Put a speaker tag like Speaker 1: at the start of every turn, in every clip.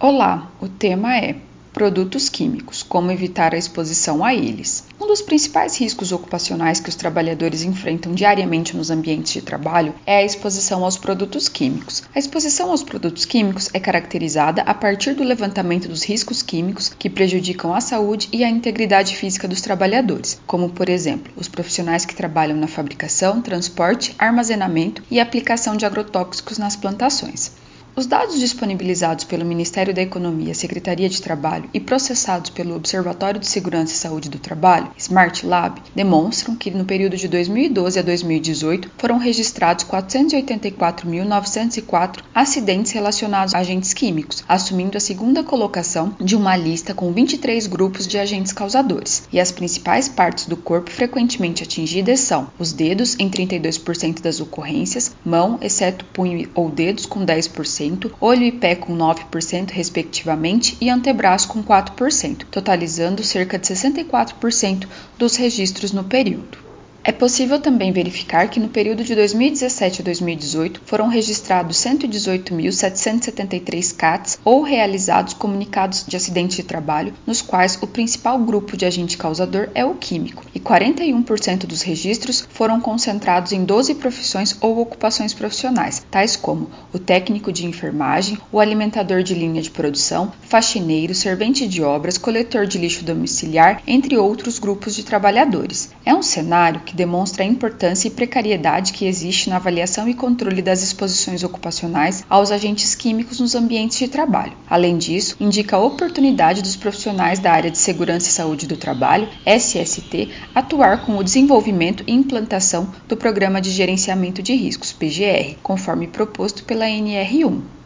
Speaker 1: Olá, o tema é Produtos químicos, como evitar a exposição a eles. Um dos principais riscos ocupacionais que os trabalhadores enfrentam diariamente nos ambientes de trabalho é a exposição aos produtos químicos. A exposição aos produtos químicos é caracterizada a partir do levantamento dos riscos químicos que prejudicam a saúde e a integridade física dos trabalhadores, como, por exemplo, os profissionais que trabalham na fabricação, transporte, armazenamento e aplicação de agrotóxicos nas plantações. Os dados disponibilizados pelo Ministério da Economia, Secretaria de Trabalho e processados pelo Observatório de Segurança e Saúde do Trabalho, Smart Lab, demonstram que no período de 2012 a 2018 foram registrados 484.904 acidentes relacionados a agentes químicos, assumindo a segunda colocação de uma lista com 23 grupos de agentes causadores. E as principais partes do corpo frequentemente atingidas são os dedos, em 32% das ocorrências, mão, exceto punho ou dedos, com 10% olho e pé com 9%, respectivamente, e antebraço com 4%, totalizando cerca de 64% dos registros no período. É possível também verificar que no período de 2017 a 2018 foram registrados 118.773 CATs ou realizados comunicados de acidente de trabalho, nos quais o principal grupo de agente causador é o químico, e 41% dos registros foram concentrados em 12 profissões ou ocupações profissionais, tais como o técnico de enfermagem, o alimentador de linha de produção, faxineiro, servente de obras, coletor de lixo domiciliar, entre outros grupos de trabalhadores. É um cenário que demonstra a importância e precariedade que existe na avaliação e controle das exposições ocupacionais aos agentes químicos nos ambientes de trabalho. Além disso, indica a oportunidade dos profissionais da área de segurança e saúde do trabalho, SST, atuar com o desenvolvimento e implantação do Programa de Gerenciamento de Riscos, PGR, conforme proposto pela NR1.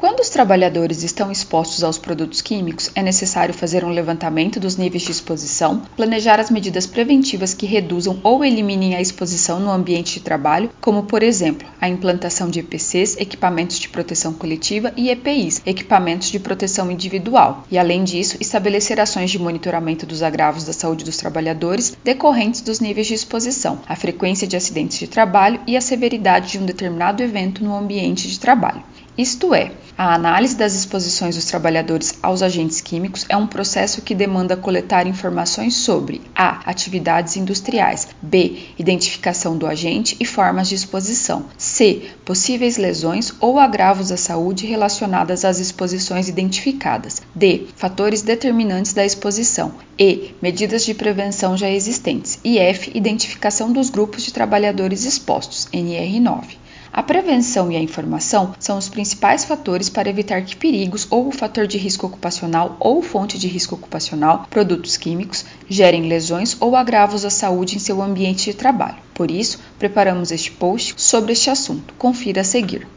Speaker 1: Quando os trabalhadores estão expostos aos produtos químicos, é necessário fazer um levantamento dos níveis de exposição, planejar as medidas preventivas que reduzam ou eliminem a exposição no ambiente de trabalho, como, por exemplo, a implantação de EPCs, equipamentos de proteção coletiva, e EPIs, equipamentos de proteção individual, e, além disso, estabelecer ações de monitoramento dos agravos da saúde dos trabalhadores decorrentes dos níveis de exposição, a frequência de acidentes de trabalho e a severidade de um determinado evento no ambiente de trabalho. Isto é, a análise das exposições dos trabalhadores aos agentes químicos é um processo que demanda coletar informações sobre a. atividades industriais, b. identificação do agente e formas de exposição, c. possíveis lesões ou agravos à saúde relacionadas às exposições identificadas, d. fatores determinantes da exposição, e. medidas de prevenção já existentes e f. identificação dos grupos de trabalhadores expostos, NR9. A prevenção e a informação são os principais fatores para evitar que perigos ou o fator de risco ocupacional ou fonte de risco ocupacional, produtos químicos, gerem lesões ou agravos à saúde em seu ambiente de trabalho. Por isso, preparamos este post sobre este assunto. Confira a seguir.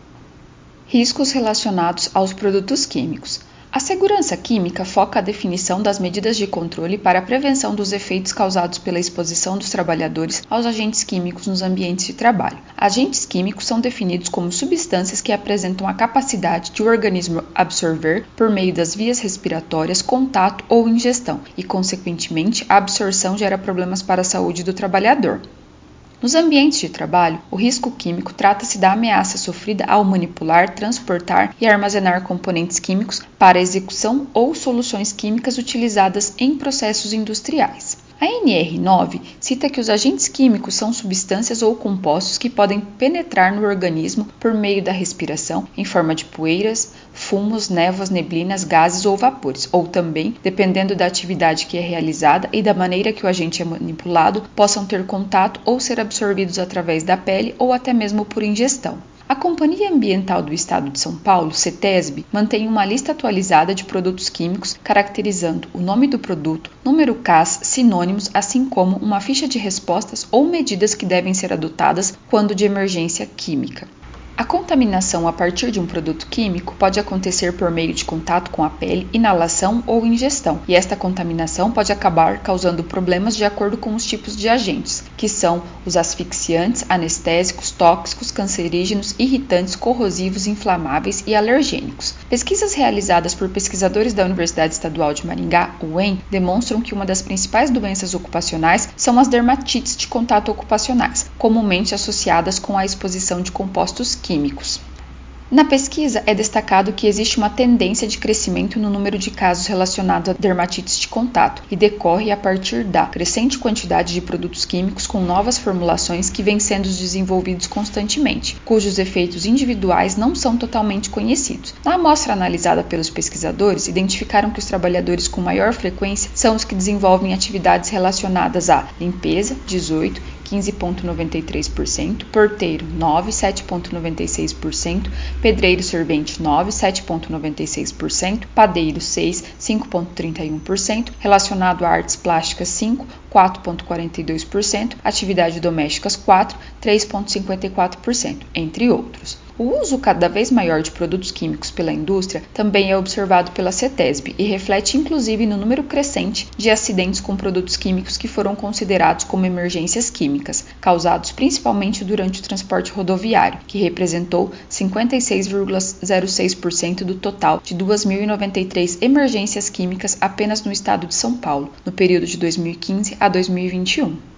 Speaker 1: Riscos relacionados aos produtos químicos. A segurança química foca a definição das medidas de controle para a prevenção dos efeitos causados pela exposição dos trabalhadores aos agentes químicos nos ambientes de trabalho. Agentes químicos são definidos como substâncias que apresentam a capacidade de o organismo absorver por meio das vias respiratórias, contato ou ingestão, e, consequentemente, a absorção gera problemas para a saúde do trabalhador. Nos ambientes de trabalho, o risco químico trata-se da ameaça sofrida ao manipular, transportar e armazenar componentes químicos para execução ou soluções químicas utilizadas em processos industriais. A NR9 cita que os agentes químicos são substâncias ou compostos que podem penetrar no organismo por meio da respiração, em forma de poeiras, fumos, névoas, neblinas, gases ou vapores, ou também, dependendo da atividade que é realizada e da maneira que o agente é manipulado, possam ter contato ou ser absorvidos através da pele ou até mesmo por ingestão. A Companhia Ambiental do Estado de São Paulo, CETESB, mantém uma lista atualizada de produtos químicos caracterizando o nome do produto, número CAS, sinônimos, assim como uma ficha de respostas ou medidas que devem ser adotadas quando de emergência química. A contaminação a partir de um produto químico pode acontecer por meio de contato com a pele, inalação ou ingestão, e esta contaminação pode acabar causando problemas de acordo com os tipos de agentes, que são os asfixiantes, anestésicos, tóxicos, cancerígenos, irritantes, corrosivos, inflamáveis e alergênicos. Pesquisas realizadas por pesquisadores da Universidade Estadual de Maringá, UEM, demonstram que uma das principais doenças ocupacionais são as dermatites de contato ocupacionais, comumente associadas com a exposição de compostos químicos. Na pesquisa, é destacado que existe uma tendência de crescimento no número de casos relacionados a dermatites de contato e decorre a partir da crescente quantidade de produtos químicos com novas formulações que vêm sendo desenvolvidos constantemente, cujos efeitos individuais não são totalmente conhecidos. Na amostra analisada pelos pesquisadores, identificaram que os trabalhadores com maior frequência são os que desenvolvem atividades relacionadas à limpeza, 18, 15,93%, porteiro 9, 7,96%, pedreiro servente 9, 7,96%, padeiro 6, 5,31%, relacionado a artes plásticas 5, 4,42%, atividades domésticas 4, 3,54%, entre outros. O uso cada vez maior de produtos químicos pela indústria também é observado pela CETESB e reflete inclusive no número crescente de acidentes com produtos químicos que foram considerados como emergências químicas, causados principalmente durante o transporte rodoviário, que representou 56,06% do total de 2.093 emergências químicas apenas no estado de São Paulo, no período de 2015 a 2021.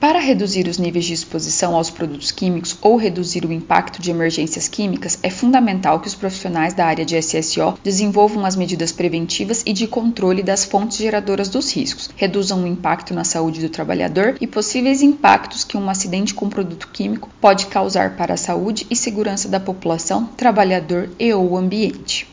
Speaker 1: Para reduzir os níveis de exposição aos produtos químicos ou reduzir o impacto de emergências químicas, é fundamental que os profissionais da área de SSO desenvolvam as medidas preventivas e de controle das fontes geradoras dos riscos, reduzam o impacto na saúde do trabalhador e possíveis impactos que um acidente com produto químico pode causar para a saúde e segurança da população, trabalhador e ou ambiente.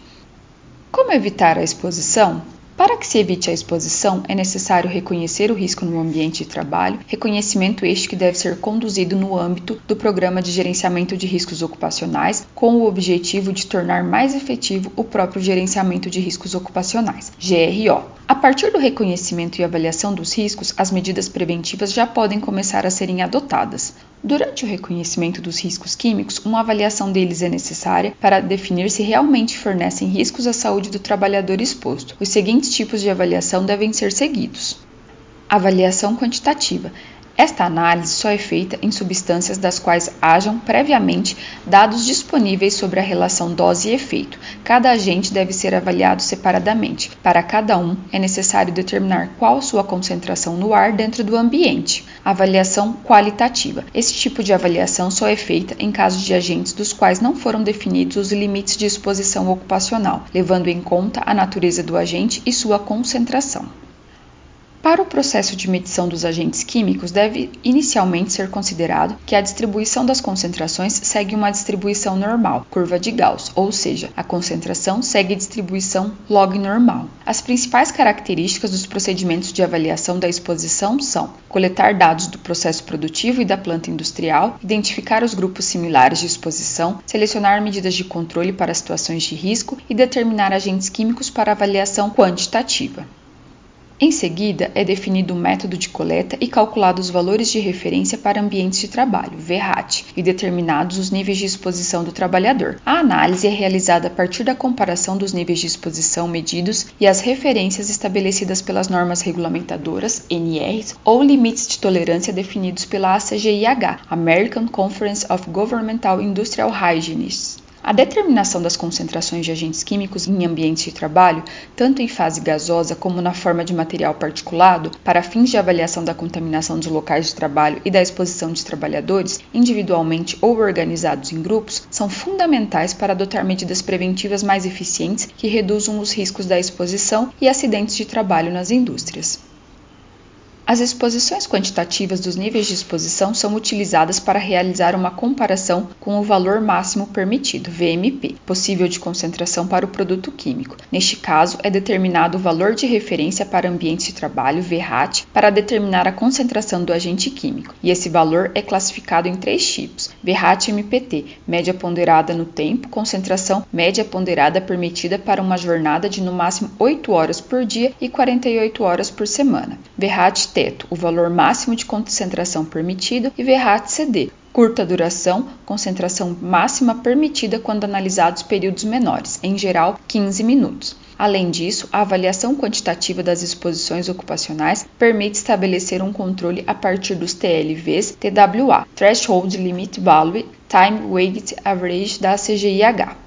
Speaker 1: Como evitar a exposição? Para que se evite a exposição, é necessário reconhecer o risco no ambiente de trabalho, reconhecimento este que deve ser conduzido no âmbito do Programa de Gerenciamento de Riscos Ocupacionais, com o objetivo de tornar mais efetivo o próprio gerenciamento de riscos ocupacionais, GRO. A partir do reconhecimento e avaliação dos riscos, as medidas preventivas já podem começar a serem adotadas. Durante o reconhecimento dos riscos químicos, uma avaliação deles é necessária para definir se realmente fornecem riscos à saúde do trabalhador exposto. Os seguintes tipos de avaliação devem ser seguidos: avaliação quantitativa esta análise só é feita em substâncias das quais hajam previamente dados disponíveis sobre a relação dose e efeito. Cada agente deve ser avaliado separadamente. Para cada um, é necessário determinar qual sua concentração no ar dentro do ambiente. Avaliação qualitativa. Esse tipo de avaliação só é feita em casos de agentes dos quais não foram definidos os limites de exposição ocupacional, levando em conta a natureza do agente e sua concentração. Para o processo de medição dos agentes químicos, deve inicialmente ser considerado que a distribuição das concentrações segue uma distribuição normal, curva de Gauss, ou seja, a concentração segue distribuição log normal. As principais características dos procedimentos de avaliação da exposição são coletar dados do processo produtivo e da planta industrial, identificar os grupos similares de exposição, selecionar medidas de controle para situações de risco e determinar agentes químicos para avaliação quantitativa. Em seguida, é definido o método de coleta e calculados os valores de referência para ambientes de trabalho, VRAT, e determinados os níveis de exposição do trabalhador. A análise é realizada a partir da comparação dos níveis de exposição medidos e as referências estabelecidas pelas normas regulamentadoras, NRs, ou limites de tolerância definidos pela ACGIH, American Conference of Governmental Industrial Hygienists. A determinação das concentrações de agentes químicos em ambientes de trabalho, tanto em fase gasosa como na forma de material particulado, para fins de avaliação da contaminação dos locais de trabalho e da exposição dos trabalhadores, individualmente ou organizados em grupos, são fundamentais para adotar medidas preventivas mais eficientes que reduzam os riscos da exposição e acidentes de trabalho nas indústrias. As exposições quantitativas dos níveis de exposição são utilizadas para realizar uma comparação com o valor máximo permitido, VMP, possível de concentração para o produto químico. Neste caso, é determinado o valor de referência para ambientes de trabalho, VRAT, para determinar a concentração do agente químico, e esse valor é classificado em três tipos: VRAT-MPT, média ponderada no tempo, concentração média ponderada permitida para uma jornada de no máximo 8 horas por dia e 48 horas por semana. VRAT teto, o valor máximo de concentração permitido, e VRAT-CD, curta duração, concentração máxima permitida quando analisados períodos menores, em geral 15 minutos. Além disso, a avaliação quantitativa das exposições ocupacionais permite estabelecer um controle a partir dos TLVs TWA, Threshold Limit Value Time Weighted Average da CGIH.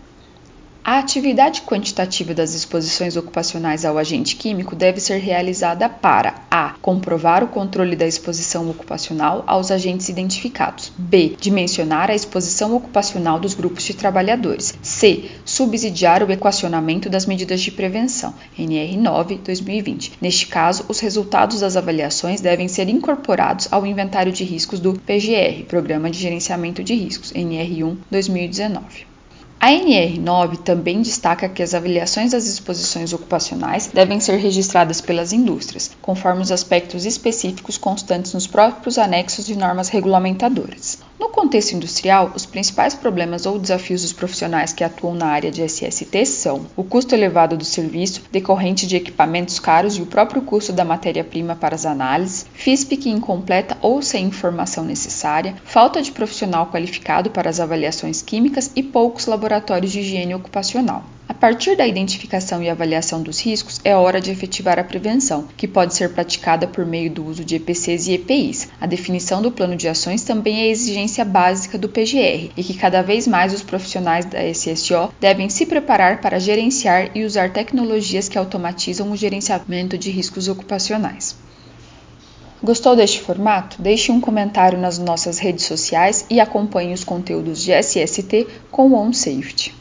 Speaker 1: A atividade quantitativa das exposições ocupacionais ao agente químico deve ser realizada para a. comprovar o controle da exposição ocupacional aos agentes identificados, b. dimensionar a exposição ocupacional dos grupos de trabalhadores, c. subsidiar o equacionamento das medidas de prevenção, NR 9 2020. Neste caso, os resultados das avaliações devem ser incorporados ao inventário de riscos do PGR, Programa de Gerenciamento de Riscos, NR 1 2019. A NR9 também destaca que as avaliações das exposições ocupacionais devem ser registradas pelas indústrias, conforme os aspectos específicos constantes nos próprios anexos de normas regulamentadoras. No contexto industrial, os principais problemas ou desafios dos profissionais que atuam na área de SST são o custo elevado do serviço, decorrente de equipamentos caros e o próprio custo da matéria-prima para as análises, FISPIC incompleta ou sem informação necessária, falta de profissional qualificado para as avaliações químicas e poucos laboratórios de higiene ocupacional. A partir da identificação e avaliação dos riscos, é hora de efetivar a prevenção, que pode ser praticada por meio do uso de EPCs e EPIs. A definição do plano de ações também é exigência básica do PGR e que cada vez mais os profissionais da SSO devem se preparar para gerenciar e usar tecnologias que automatizam o gerenciamento de riscos ocupacionais. Gostou deste formato? Deixe um comentário nas nossas redes sociais e acompanhe os conteúdos de SST com OnSafety.